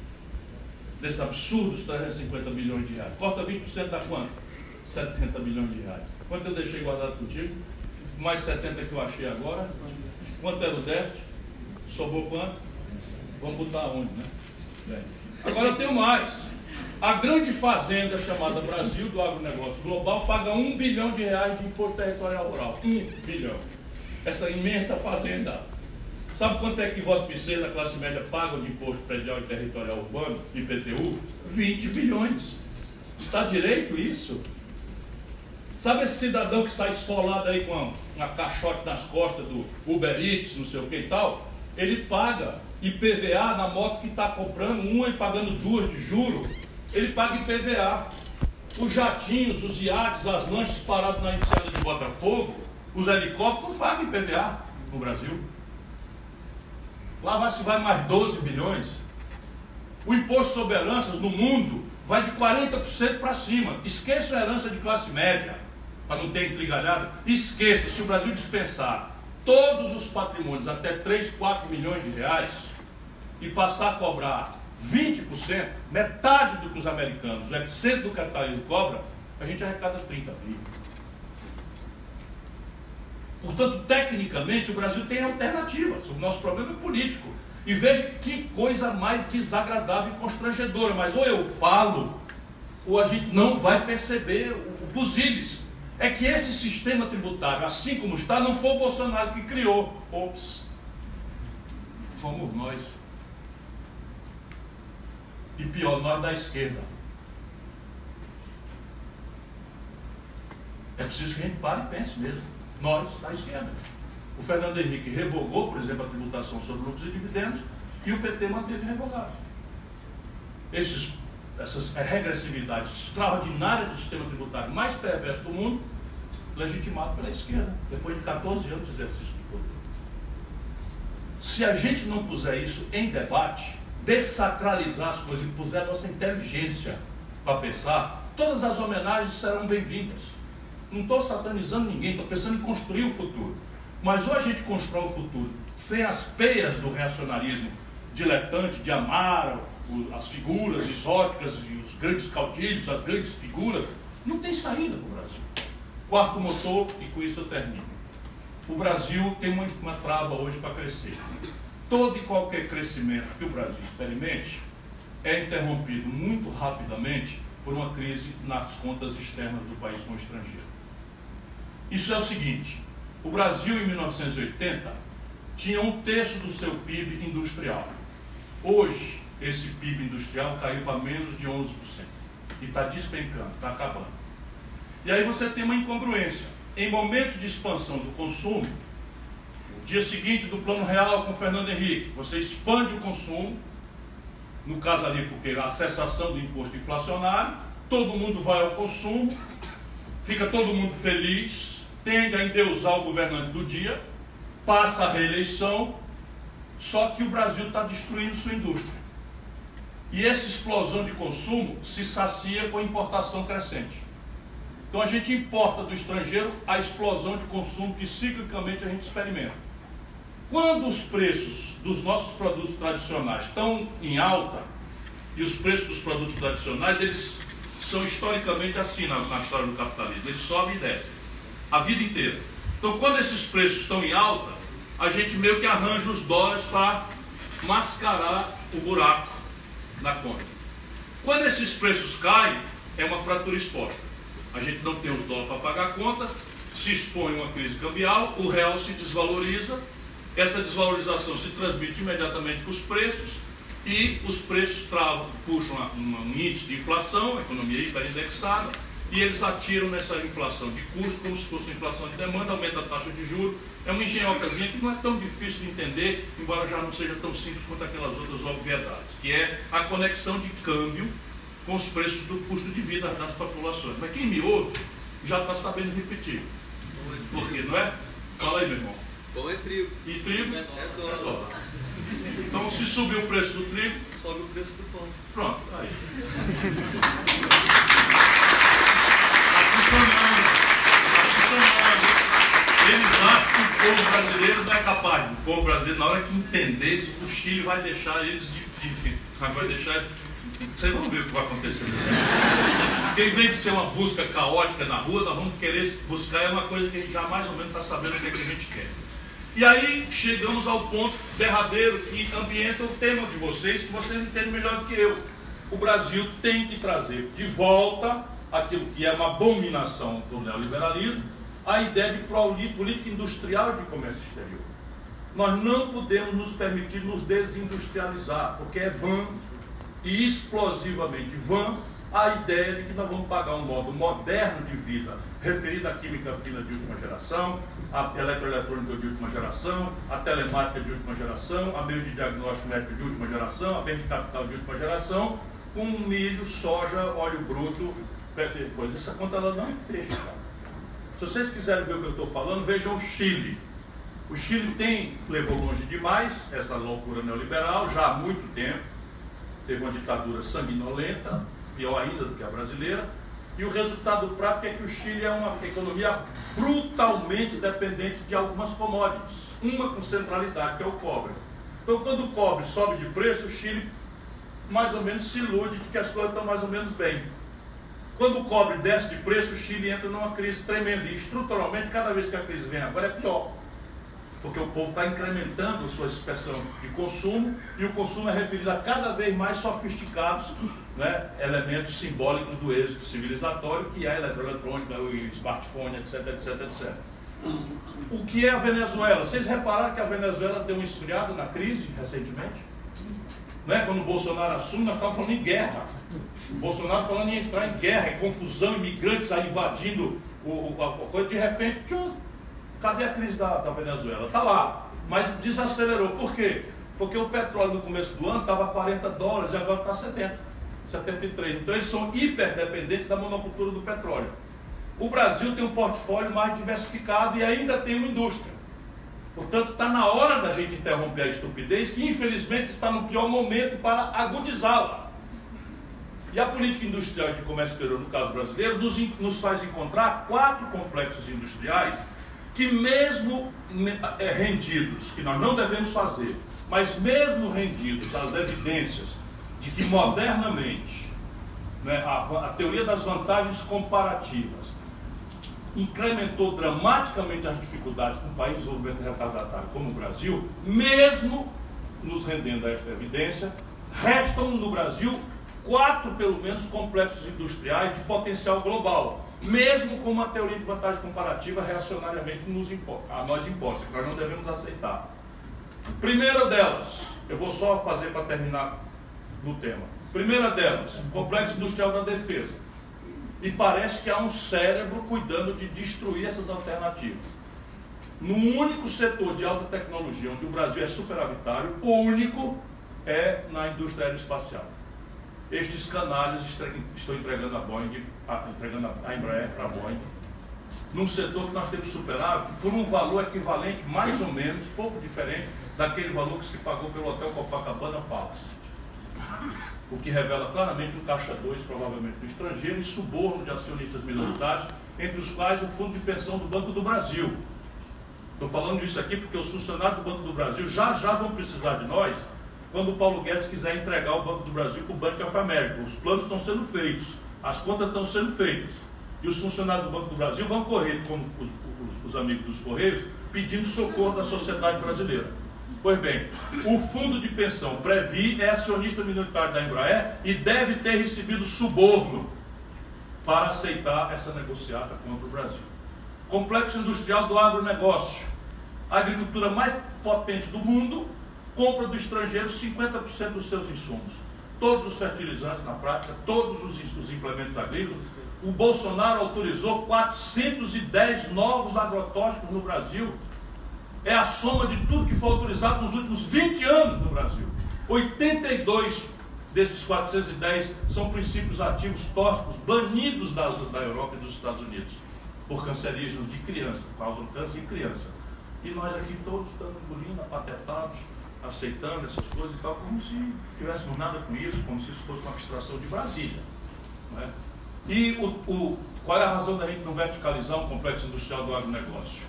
Desses absurdos 350 milhões de reais. Corta 20% da quanto? 70 milhões de reais. Quanto eu deixei guardado contigo? Mais 70 que eu achei agora. Quanto era o déficit? Sobrou quanto? Vamos botar onde, né? Bem. Agora eu tenho mais. A grande fazenda chamada Brasil, do agronegócio global, paga um bilhão de reais de imposto territorial rural. Um bilhão. Essa imensa fazenda. Sabe quanto é que Vossa da classe média, paga de imposto predial e territorial urbano, IPTU? 20 bilhões. Está direito isso? Sabe esse cidadão que sai esfolado aí com uma caixote nas costas do Uber Eats, não sei o que e tal? Ele paga IPVA na moto que está comprando, uma e pagando duas de juro ele paga IPVA. Os jatinhos, os iates, as lanchas paradas na enseada de Botafogo, os helicópteros não pagam IPVA no Brasil. Lá vai, se vai mais 12 bilhões. O imposto sobre heranças no mundo vai de 40% para cima. Esqueça a herança de classe média, para não ter intrigalhado. Esqueça, se o Brasil dispensar todos os patrimônios até 3, 4 milhões de reais e passar a cobrar 20%, metade do que os americanos, o epicentro do capitalismo cobra, a gente arrecada 30 mil. Portanto, tecnicamente, o Brasil tem alternativas. O nosso problema é político. E veja que coisa mais desagradável e constrangedora. Mas ou eu falo, ou a gente não vai perceber o busilis. É que esse sistema tributário, assim como está, não foi o Bolsonaro que criou. Ops. Fomos nós. E pior, nós da esquerda. É preciso que a gente pare e pense mesmo. Nós da esquerda. O Fernando Henrique revogou, por exemplo, a tributação sobre lucros e dividendos e o PT manteve revogado. Esses, essas regressividades extraordinárias do sistema tributário mais perverso do mundo, legitimado pela esquerda, depois de 14 anos de exercício de poder. Se a gente não puser isso em debate, desacralizar as coisas e puser a nossa inteligência para pensar, todas as homenagens serão bem-vindas. Não estou satanizando ninguém, estou pensando em construir o futuro. Mas ou a gente constrói o futuro sem as peias do reacionarismo diletante de amar as figuras exóticas e os grandes caudilhos, as grandes figuras, não tem saída para o Brasil. Quarto motor, e com isso eu termino. O Brasil tem uma, uma trava hoje para crescer. Todo e qualquer crescimento que o Brasil experimente é interrompido muito rapidamente por uma crise nas contas externas do país com o estrangeiro. Isso é o seguinte: o Brasil, em 1980, tinha um terço do seu PIB industrial. Hoje, esse PIB industrial caiu para menos de 11%. E está despencando, está acabando. E aí você tem uma incongruência. Em momentos de expansão do consumo, dia seguinte do plano real com Fernando Henrique, você expande o consumo, no caso ali porque a cessação do imposto inflacionário, todo mundo vai ao consumo, fica todo mundo feliz, tende a endeusar o governante do dia, passa a reeleição, só que o Brasil está destruindo sua indústria. E essa explosão de consumo se sacia com a importação crescente. Então a gente importa do estrangeiro a explosão de consumo que ciclicamente a gente experimenta. Quando os preços dos nossos produtos tradicionais estão em alta, e os preços dos produtos tradicionais, eles são historicamente assim na, na história do capitalismo, eles sobem e descem a vida inteira. Então, quando esses preços estão em alta, a gente meio que arranja os dólares para mascarar o buraco na conta. Quando esses preços caem, é uma fratura exposta. A gente não tem os dólares para pagar a conta, se expõe a uma crise cambial, o real se desvaloriza, essa desvalorização se transmite imediatamente para os preços e os preços travam, puxam um índice de inflação, a economia hiperindexada, e eles atiram nessa inflação de custo como se fosse inflação de demanda, aumenta a taxa de juros. É uma engenhocazinha que não é tão difícil de entender, embora já não seja tão simples quanto aquelas outras obviedades, que é a conexão de câmbio com os preços do custo de vida das populações. Mas quem me ouve já está sabendo repetir. Por quê, não é? Fala aí, meu irmão. Pão é trigo. E trigo? É dólar. É dólar. Então, se subir o preço do trigo, sobe o preço do pão. Pronto, aí. Eles acham que o povo brasileiro não é capaz. O povo brasileiro, na hora que entender isso, o Chile vai deixar eles de. de vai deixar. Vocês vão ver o que vai acontecer nesse Porque em vez de ser uma busca caótica na rua, nós vamos querer buscar é uma coisa que a gente já mais ou menos está sabendo o que, é que a gente quer. E aí chegamos ao ponto derradeiro que ambienta o tema de vocês, que vocês entendem melhor do que eu. O Brasil tem que trazer de volta aquilo que é uma abominação do neoliberalismo, a ideia de política industrial de comércio exterior. Nós não podemos nos permitir nos desindustrializar, porque é vã e explosivamente vã a ideia de que nós vamos pagar um modo moderno de vida, referido à química fina de última geração, à eletroeletrônica de última geração, à telemática de última geração, a meio de diagnóstico médico de última geração, a bem de capital de última geração, com milho, soja, óleo bruto coisa. Essa conta ela não é fecha. Se vocês quiserem ver o que eu estou falando, vejam o Chile. O Chile tem, levou longe demais essa loucura neoliberal já há muito tempo. teve uma ditadura sanguinolenta, pior ainda do que a brasileira, e o resultado prático é que o Chile é uma economia brutalmente dependente de algumas commodities, uma com centralidade, que é o cobre. Então, quando o cobre sobe de preço, o Chile mais ou menos se ilude de que as coisas estão mais ou menos bem. Quando o cobre desce de preço, o Chile entra numa crise tremenda. E estruturalmente, cada vez que a crise vem agora, é pior. Porque o povo está incrementando sua expressão de consumo e o consumo é referido a cada vez mais sofisticados né, elementos simbólicos do êxito civilizatório, que é a eletroeletrônica, o smartphone, etc, etc, etc. O que é a Venezuela? Vocês repararam que a Venezuela deu um esfriado na crise recentemente? Né? Quando o Bolsonaro assume, nós estávamos falando em guerra. O Bolsonaro falando em entrar em guerra, em confusão, imigrantes aí invadindo o, o, a coisa, de repente, tchum, cadê a crise da, da Venezuela? Está lá, mas desacelerou. Por quê? Porque o petróleo no começo do ano estava 40 dólares e agora está 70, 73. Então eles são hiperdependentes da monocultura do petróleo. O Brasil tem um portfólio mais diversificado e ainda tem uma indústria. Portanto, está na hora da gente interromper a estupidez, que infelizmente está no pior momento para agudizá-la. E a política industrial de comércio exterior, no caso brasileiro, nos, nos faz encontrar quatro complexos industriais que, mesmo é, rendidos, que nós não devemos fazer, mas mesmo rendidos às evidências de que modernamente né, a, a teoria das vantagens comparativas incrementou dramaticamente as dificuldades com um país de desenvolvimento retardatário como o Brasil, mesmo nos rendendo a esta evidência, restam no Brasil quatro, pelo menos, complexos industriais de potencial global, mesmo com uma teoria de vantagem comparativa reacionariamente nos a nós imposta, que nós não devemos aceitar. Primeira delas, eu vou só fazer para terminar no tema. Primeira delas, complexo industrial da defesa. E parece que há um cérebro cuidando de destruir essas alternativas. No único setor de alta tecnologia onde o Brasil é superavitário, o único é na indústria aeroespacial. Estes canalhas estão entregando a Boeing, entregando a Embraer para a Boeing, num setor que nós temos superávit por um valor equivalente, mais ou menos, pouco diferente, daquele valor que se pagou pelo Hotel Copacabana Palace o que revela claramente um caixa 2, provavelmente do estrangeiro, e suborno de acionistas minoritários, entre os quais o Fundo de Pensão do Banco do Brasil. Estou falando isso aqui porque os funcionários do Banco do Brasil já já vão precisar de nós quando o Paulo Guedes quiser entregar o Banco do Brasil para o Banco of America. Os planos estão sendo feitos, as contas estão sendo feitas. E os funcionários do Banco do Brasil vão correr, como os, os, os amigos dos Correios, pedindo socorro da sociedade brasileira. Pois bem, o fundo de pensão Previ é acionista minoritário da Embraer e deve ter recebido suborno para aceitar essa negociata contra o Brasil. Complexo industrial do agronegócio. A agricultura mais potente do mundo compra do estrangeiro 50% dos seus insumos. Todos os fertilizantes na prática, todos os, os implementos agrícolas. O Bolsonaro autorizou 410 novos agrotóxicos no Brasil é a soma de tudo que foi autorizado nos últimos 20 anos no Brasil. 82 desses 410 são princípios ativos tóxicos banidos das, da Europa e dos Estados Unidos por cancerígenos de criança, causam câncer em criança. E nós aqui todos estamos engolindo, apatetados, aceitando essas coisas e tal, como se tivéssemos nada com isso, como se isso fosse uma abstração de Brasília. É? E o, o, qual é a razão da gente não verticalizar um complexo industrial do agronegócio?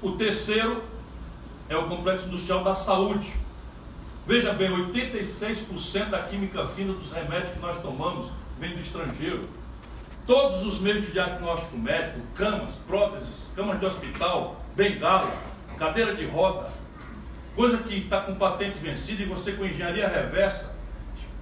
O terceiro é o complexo industrial da saúde. Veja bem, 86% da química fina dos remédios que nós tomamos vem do estrangeiro. Todos os meios de diagnóstico médico, camas, próteses, camas de hospital, bengala, cadeira de roda, coisa que está com patente vencida e você com engenharia reversa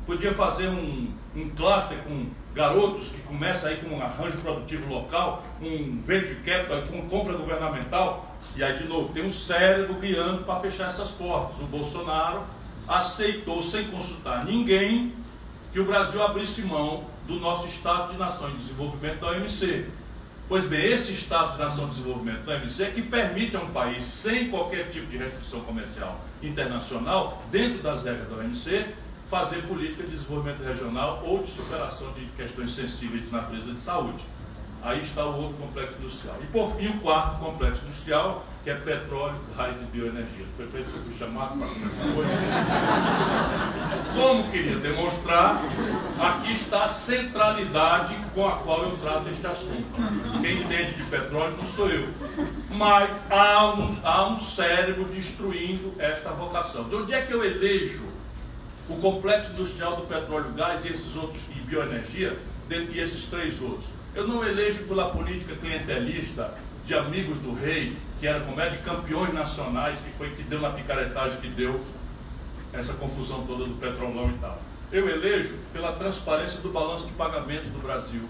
podia fazer um, um cluster com garotos que começa aí com um arranjo produtivo local, um venture capital, com compra governamental, e aí, de novo, tem um cérebro guiando para fechar essas portas. O Bolsonaro aceitou, sem consultar ninguém, que o Brasil abrisse mão do nosso Estado de Nação de Desenvolvimento da OMC. Pois bem, esse Estado de Nação de Desenvolvimento da OMC é que permite a um país, sem qualquer tipo de restrição comercial internacional, dentro das regras da OMC, fazer política de desenvolvimento regional ou de superação de questões sensíveis de natureza de saúde. Aí está o outro complexo industrial. E por fim, o quarto complexo industrial, que é petróleo, gás e bioenergia. Foi para isso que eu fui chamado para hoje. Como queria demonstrar, aqui está a centralidade com a qual eu trato este assunto. Quem entende de petróleo não sou eu. Mas há um, há um cérebro destruindo esta vocação. De onde é que eu elejo o complexo industrial do petróleo, gás e esses outros, e bioenergia, e esses três outros? Eu não elejo pela política clientelista de amigos do rei, que era como é de campeões nacionais, que foi que deu na picaretagem que deu essa confusão toda do petrolão e tal. Eu elejo pela transparência do balanço de pagamentos do Brasil.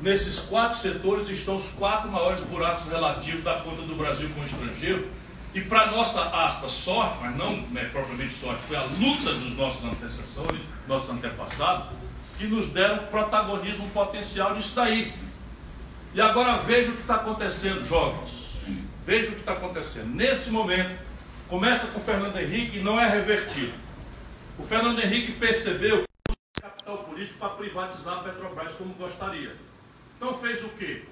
Nesses quatro setores estão os quatro maiores buracos relativos da conta do Brasil com o estrangeiro. E para nossa aspa sorte, mas não é propriamente sorte, foi a luta dos nossos antecessores, nossos antepassados, que nos deram protagonismo potencial nisso daí. E agora veja o que está acontecendo, jovens. Veja o que está acontecendo. Nesse momento, começa com o Fernando Henrique e não é revertido. O Fernando Henrique percebeu que o capital político para privatizar a Petrobras como gostaria. Então fez o quê?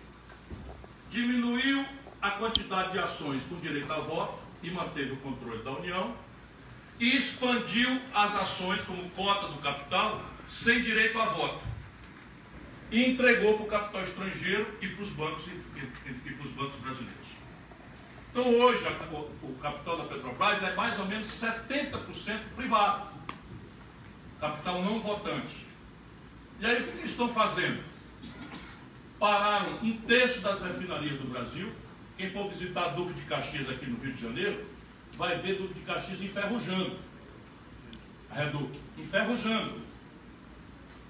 Diminuiu a quantidade de ações com direito a voto e manteve o controle da União e expandiu as ações como cota do capital sem direito a voto. E entregou para o capital estrangeiro e para os bancos, e, e, e para os bancos brasileiros. Então hoje o, o capital da Petrobras é mais ou menos 70% privado. Capital não votante. E aí o que eles estão fazendo? Pararam um terço das refinarias do Brasil. Quem for visitar Duque de Caxias aqui no Rio de Janeiro, vai ver Duque de Caxias enferrujando. Reduque, enferrujando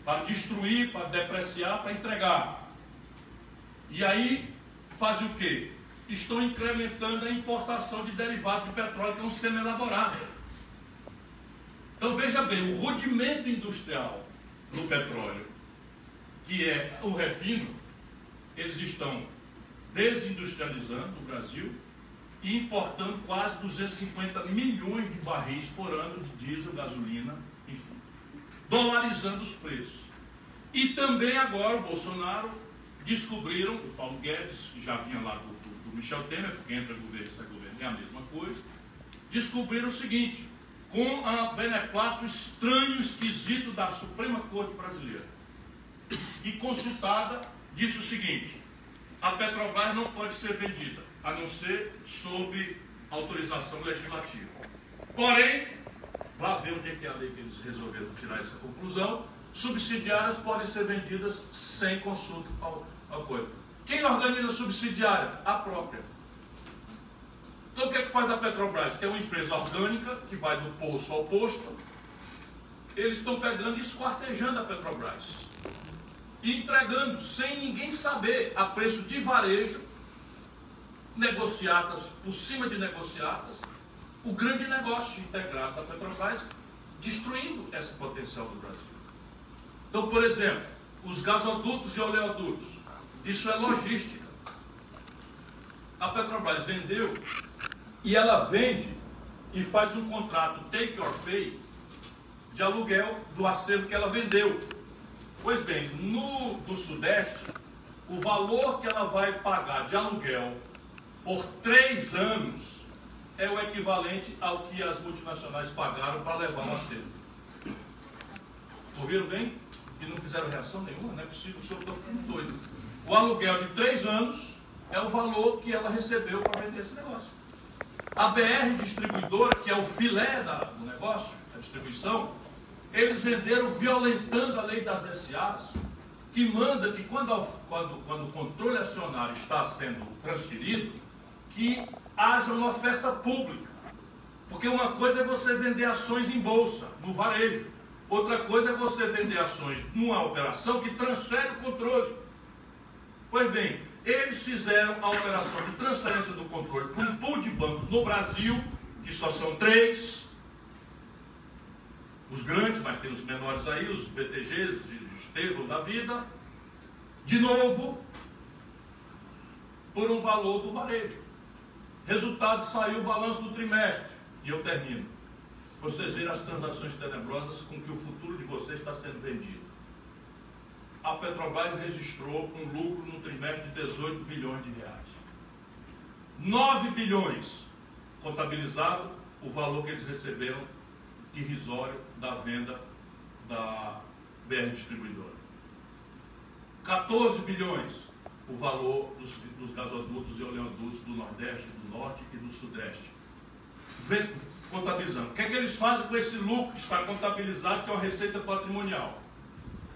para destruir, para depreciar, para entregar. E aí fazem o quê? Estão incrementando a importação de derivados de petróleo que é um semi-elaborado. Então veja bem, o rudimento industrial no petróleo, que é o refino, eles estão desindustrializando o Brasil e importando quase 250 milhões de barris por ano de diesel, gasolina dolarizando os preços. E também agora o Bolsonaro descobriram, o Paulo Guedes, que já vinha lá do, do, do Michel Temer, porque entra governo e sai governo, é a mesma coisa, descobriram o seguinte, com a beneplácito estranho, esquisito da Suprema Corte Brasileira, e consultada, disse o seguinte, a Petrobras não pode ser vendida, a não ser sob autorização legislativa. Porém, Vá ver onde é que é a lei que eles resolveram tirar essa conclusão. Subsidiárias podem ser vendidas sem consulta ao, ao coisa. Quem organiza subsidiária? A própria. Então o que é que faz a Petrobras? Tem uma empresa orgânica que vai do poço ao posto. Eles estão pegando e esquartejando a Petrobras. E entregando sem ninguém saber a preço de varejo, negociadas por cima de negociadas, o grande negócio integrado da Petrobras, destruindo esse potencial do Brasil. Então, por exemplo, os gasodutos e oleodutos, isso é logística. A Petrobras vendeu e ela vende e faz um contrato take or pay de aluguel do acervo que ela vendeu. Pois bem, no do Sudeste, o valor que ela vai pagar de aluguel por três anos é o equivalente ao que as multinacionais pagaram para levar o acervo. Ouviram bem? E não fizeram reação nenhuma, não é possível, o senhor está ficando doido. O aluguel de três anos é o valor que ela recebeu para vender esse negócio. A BR distribuidora, que é o filé da, do negócio, a distribuição, eles venderam violentando a lei das SAs, que manda que quando, quando, quando o controle acionário está sendo transferido, que haja uma oferta pública. Porque uma coisa é você vender ações em bolsa, no varejo. Outra coisa é você vender ações numa operação que transfere o controle. Pois bem, eles fizeram a operação de transferência do controle para um pool de bancos no Brasil, que só são três. Os grandes, mas tem os menores aí, os BTGs, os Tegro da vida. De novo, por um valor do varejo. Resultado, saiu o balanço do trimestre. E eu termino. Vocês viram as transações tenebrosas com que o futuro de vocês está sendo vendido. A Petrobras registrou um lucro no trimestre de 18 bilhões de reais. 9 bilhões contabilizado o valor que eles receberam irrisório da venda da BR Distribuidora. 14 bilhões o valor dos, dos gasodutos e oleodutos do Nordeste, Norte e do Sudeste. Vem, contabilizando. O que é que eles fazem com esse lucro que está contabilizado, que é uma receita patrimonial?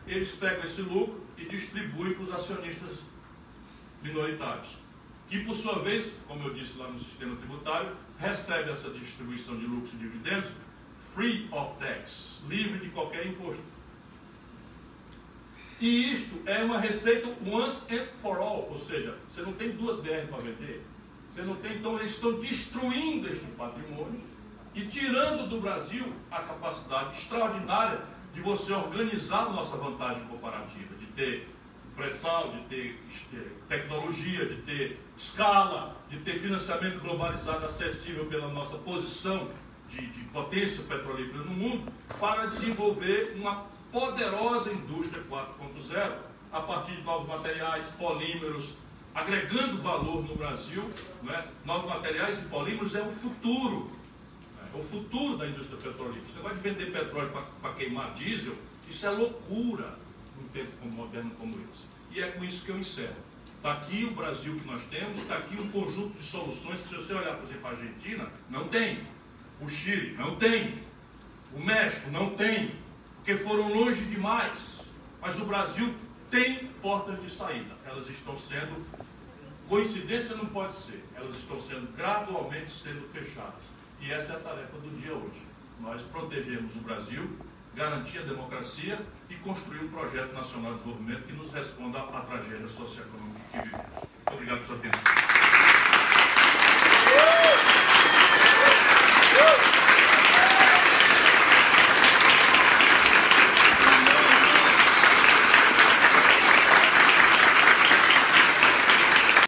Eles pegam esse lucro e distribuem para os acionistas minoritários, que por sua vez, como eu disse lá no sistema tributário, recebe essa distribuição de lucros e dividendos free of tax, livre de qualquer imposto. E isto é uma receita once and for all, ou seja, você não tem duas BR para vender, você não tem, então eles estão destruindo este patrimônio e tirando do Brasil a capacidade extraordinária de você organizar a nossa vantagem comparativa, de ter pré-sal, de ter tecnologia, de ter escala, de ter financiamento globalizado acessível pela nossa posição de, de potência petrolífera no mundo, para desenvolver uma poderosa indústria 4.0 a partir de novos materiais, polímeros, agregando valor no Brasil. Né? Novos materiais e polímeros é o futuro, é o futuro da indústria petrolífera. Você vai vender petróleo para queimar diesel, isso é loucura num tempo moderno como esse. E é com isso que eu encerro. Está aqui o Brasil que nós temos, está aqui um conjunto de soluções que, se você olhar, por exemplo, a Argentina, não tem. O Chile não tem. O México não tem porque foram longe demais. Mas o Brasil tem portas de saída. Elas estão sendo, coincidência não pode ser, elas estão sendo gradualmente sendo fechadas. E essa é a tarefa do dia hoje. Nós protegemos o Brasil, garantir a democracia e construir um projeto nacional de desenvolvimento que nos responda à tragédia socioeconômica que vivemos. Muito obrigado pela sua atenção.